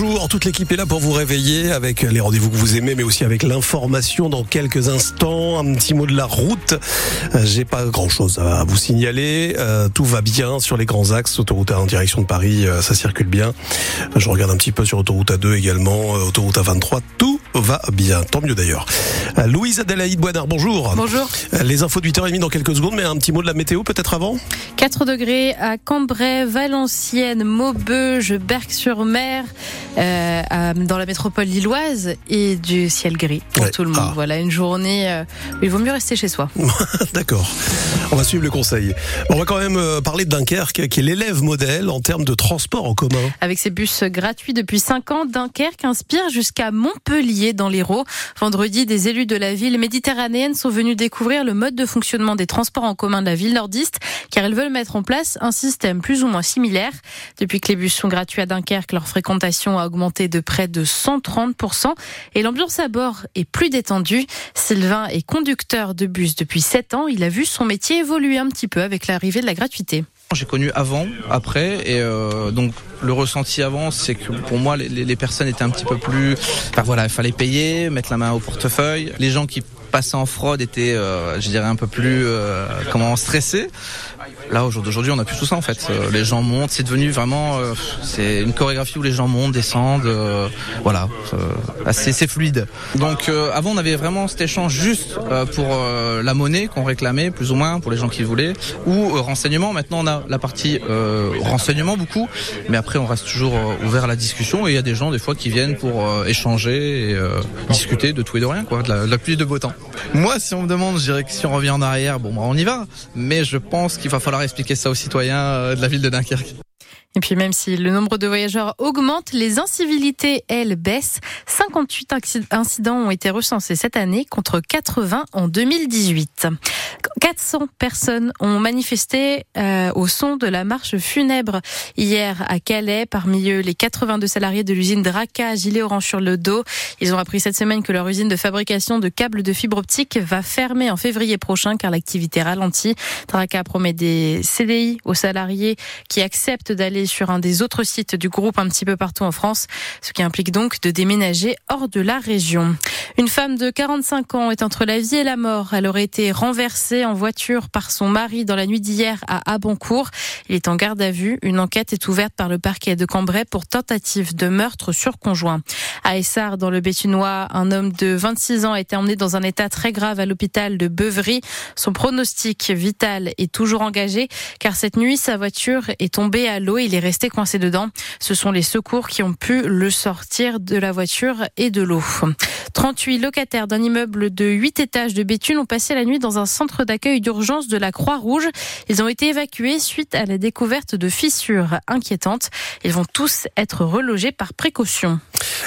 bonjour. Toute l'équipe est là pour vous réveiller avec les rendez-vous que vous aimez, mais aussi avec l'information dans quelques instants. Un petit mot de la route. Euh, j'ai pas grand-chose à vous signaler. Euh, tout va bien sur les grands axes. Autoroute A en direction de Paris, euh, ça circule bien. Je regarde un petit peu sur autoroute A2 également, autoroute A23. Tout va bien. Tant mieux d'ailleurs. Louise Adélaïde Boinard, bonjour. Bonjour. Les infos de 8h30 dans quelques secondes, mais un petit mot de la météo peut-être avant? 4 degrés à Cambrai, Valenciennes, Maubeuge, Berck-sur-Mer, euh, dans la métropole lilloise et du ciel gris pour tout le monde. Ah. Voilà, une journée euh, il vaut mieux rester chez soi. D'accord. On va suivre le conseil. On va quand même euh, parler de Dunkerque, qui est l'élève modèle en termes de transport en commun. Avec ses bus gratuits depuis 5 ans, Dunkerque inspire jusqu'à Montpellier dans l'Hérault. Vendredi, des élus de la ville méditerranéenne sont venus découvrir le mode de fonctionnement des transports en commun de la ville nordiste, car ils veulent mettre en place un système plus ou moins similaire. Depuis que les bus sont gratuits à Dunkerque, leur fréquentation a augmenté de près de 130% et l'ambiance à bord est plus détendue. Sylvain est conducteur de bus depuis 7 ans. Il a vu son métier évoluer un petit peu avec l'arrivée de la gratuité. J'ai connu avant, après, et euh, donc le ressenti avant, c'est que pour moi, les, personnes étaient un petit peu plus. Enfin voilà, il fallait payer, mettre la main au portefeuille. Les gens qui passaient en fraude étaient, euh, je dirais, un peu plus euh, comment stressés. Là, aujourd'hui, on a plus tout ça en fait. Euh, les gens montent, c'est devenu vraiment, euh, c'est une chorégraphie où les gens montent, descendent, euh, voilà, assez c'est fluide. Donc avant, on avait vraiment cet échange juste pour la monnaie qu'on réclamait, plus ou moins pour les gens qui voulaient, ou renseignement. Maintenant, on a la partie renseignement beaucoup, mais après, on reste toujours ouvert à la discussion et il y a des gens des fois qui viennent pour échanger et discuter de tout et de rien, quoi, de la, de la pluie de beau temps. Moi, si on me demande, je dirais que si on revient en arrière, bon, bah, on y va, mais je pense qu'il va falloir expliquer ça aux citoyens euh, de la ville de Dunkerque. Et puis même si le nombre de voyageurs augmente, les incivilités, elles, baissent. 58 incidents ont été recensés cette année contre 80 en 2018. 400 personnes ont manifesté euh, au son de la marche funèbre hier à Calais. Parmi eux, les 82 salariés de l'usine Draca, gilet orange sur le dos. Ils ont appris cette semaine que leur usine de fabrication de câbles de fibre optique va fermer en février prochain car l'activité ralentit. Draca promet des CDI aux salariés qui acceptent d'aller sur un des autres sites du groupe un petit peu partout en France, ce qui implique donc de déménager hors de la région. Une femme de 45 ans est entre la vie et la mort. Elle aurait été renversée en voiture par son mari dans la nuit d'hier à Abancourt. Il est en garde à vue. Une enquête est ouverte par le parquet de Cambrai pour tentative de meurtre sur conjoint. À Essart, dans le Béthunois, un homme de 26 ans a été emmené dans un état très grave à l'hôpital de Beuvry. Son pronostic vital est toujours engagé car cette nuit, sa voiture est tombée à l'eau il est resté coincé dedans. Ce sont les secours qui ont pu le sortir de la voiture et de l'eau. 38 locataires d'un immeuble de 8 étages de Béthune ont passé la nuit dans un centre d'accueil d'urgence de la Croix-Rouge. Ils ont été évacués suite à la découverte de fissures inquiétantes. Ils vont tous être relogés par précaution.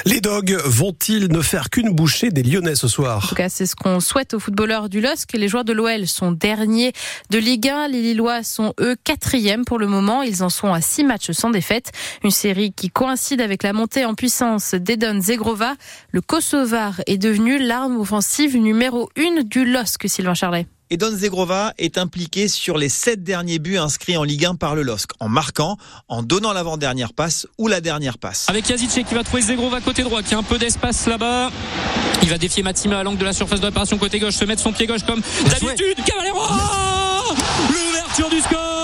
Les dogs vont-ils ne faire qu'une bouchée des Lyonnais ce soir? En tout cas, c'est ce qu'on souhaite aux footballeurs du LOSC. Les joueurs de l'OL sont derniers de Ligue 1. Les Lillois sont eux quatrièmes pour le moment. Ils en sont à six matchs sans défaite. Une série qui coïncide avec la montée en puissance d'Edon Zegrova. Le Kosovar est devenu l'arme offensive numéro une du LOSC, Sylvain Charlet. Et Don Zegrova est impliqué sur les sept derniers buts inscrits en Ligue 1 par le LOSC, en marquant, en donnant l'avant-dernière passe ou la dernière passe. Avec Yazice qui va trouver Zegrova côté droit, qui a un peu d'espace là-bas. Il va défier Matima à l'angle de la surface de réparation côté gauche, se mettre son pied gauche comme d'habitude. Cavallero L'ouverture du score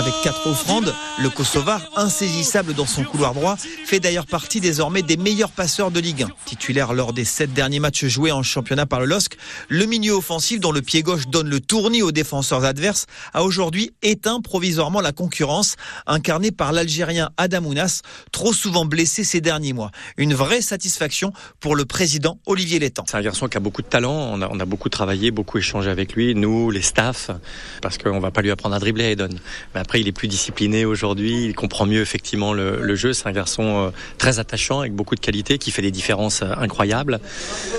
avec quatre offrandes, le Kosovar, insaisissable dans son couloir droit, fait d'ailleurs partie désormais des meilleurs passeurs de Ligue 1. Titulaire lors des sept derniers matchs joués en championnat par le LOSC, le milieu offensif dont le pied gauche donne le tournis aux défenseurs adverses a aujourd'hui éteint provisoirement la concurrence, incarnée par l'Algérien Adamounas, trop souvent blessé ces derniers mois. Une vraie satisfaction pour le président Olivier Létang. C'est un garçon qui a beaucoup de talent, on a, beaucoup travaillé, beaucoup échangé avec lui, nous, les staffs, parce qu'on va pas lui apprendre à dribbler. Mais après, il est plus discipliné aujourd'hui, il comprend mieux effectivement le, jeu. C'est un garçon euh, très attachant, avec beaucoup de qualité, qui fait des différences euh, incroyables.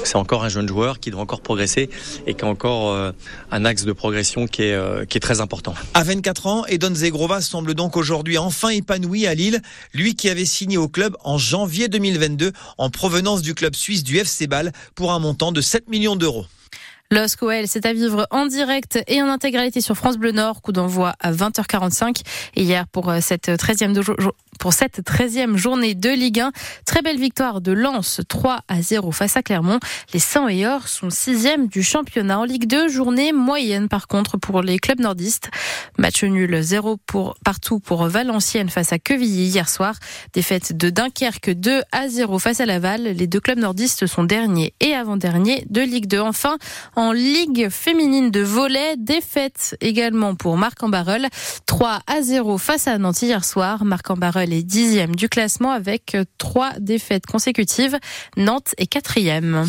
C'est encore un jeune joueur qui doit encore progresser et qui a encore euh, un axe de progression qui est, qui est très important. À 24 ans, Edon Zegrova semble donc aujourd'hui enfin épanoui à Lille, lui qui avait signé au club en janvier 2022 en provenance du club suisse du FC Bâle pour un montant de 7 millions d'euros. L'OSCOL, c'est à vivre en direct et en intégralité sur France Bleu Nord, coup d'envoi à 20h45. Et hier, pour euh, cette 13e pour cette 13e journée de Ligue 1. Très belle victoire de Lens, 3 à 0 face à Clermont. Les 100 et Or sont 6e du championnat en Ligue 2. Journée moyenne par contre pour les clubs nordistes. Match nul 0 pour, partout pour Valenciennes face à Quevilly hier soir. Défaite de Dunkerque 2 à 0 face à Laval. Les deux clubs nordistes sont derniers et avant-derniers de Ligue 2. Enfin, en Ligue féminine de volet, défaite également pour Marc en 3 à 0 face à Nantes hier soir. Marc en les dixièmes du classement avec trois défaites consécutives. Nantes est quatrième.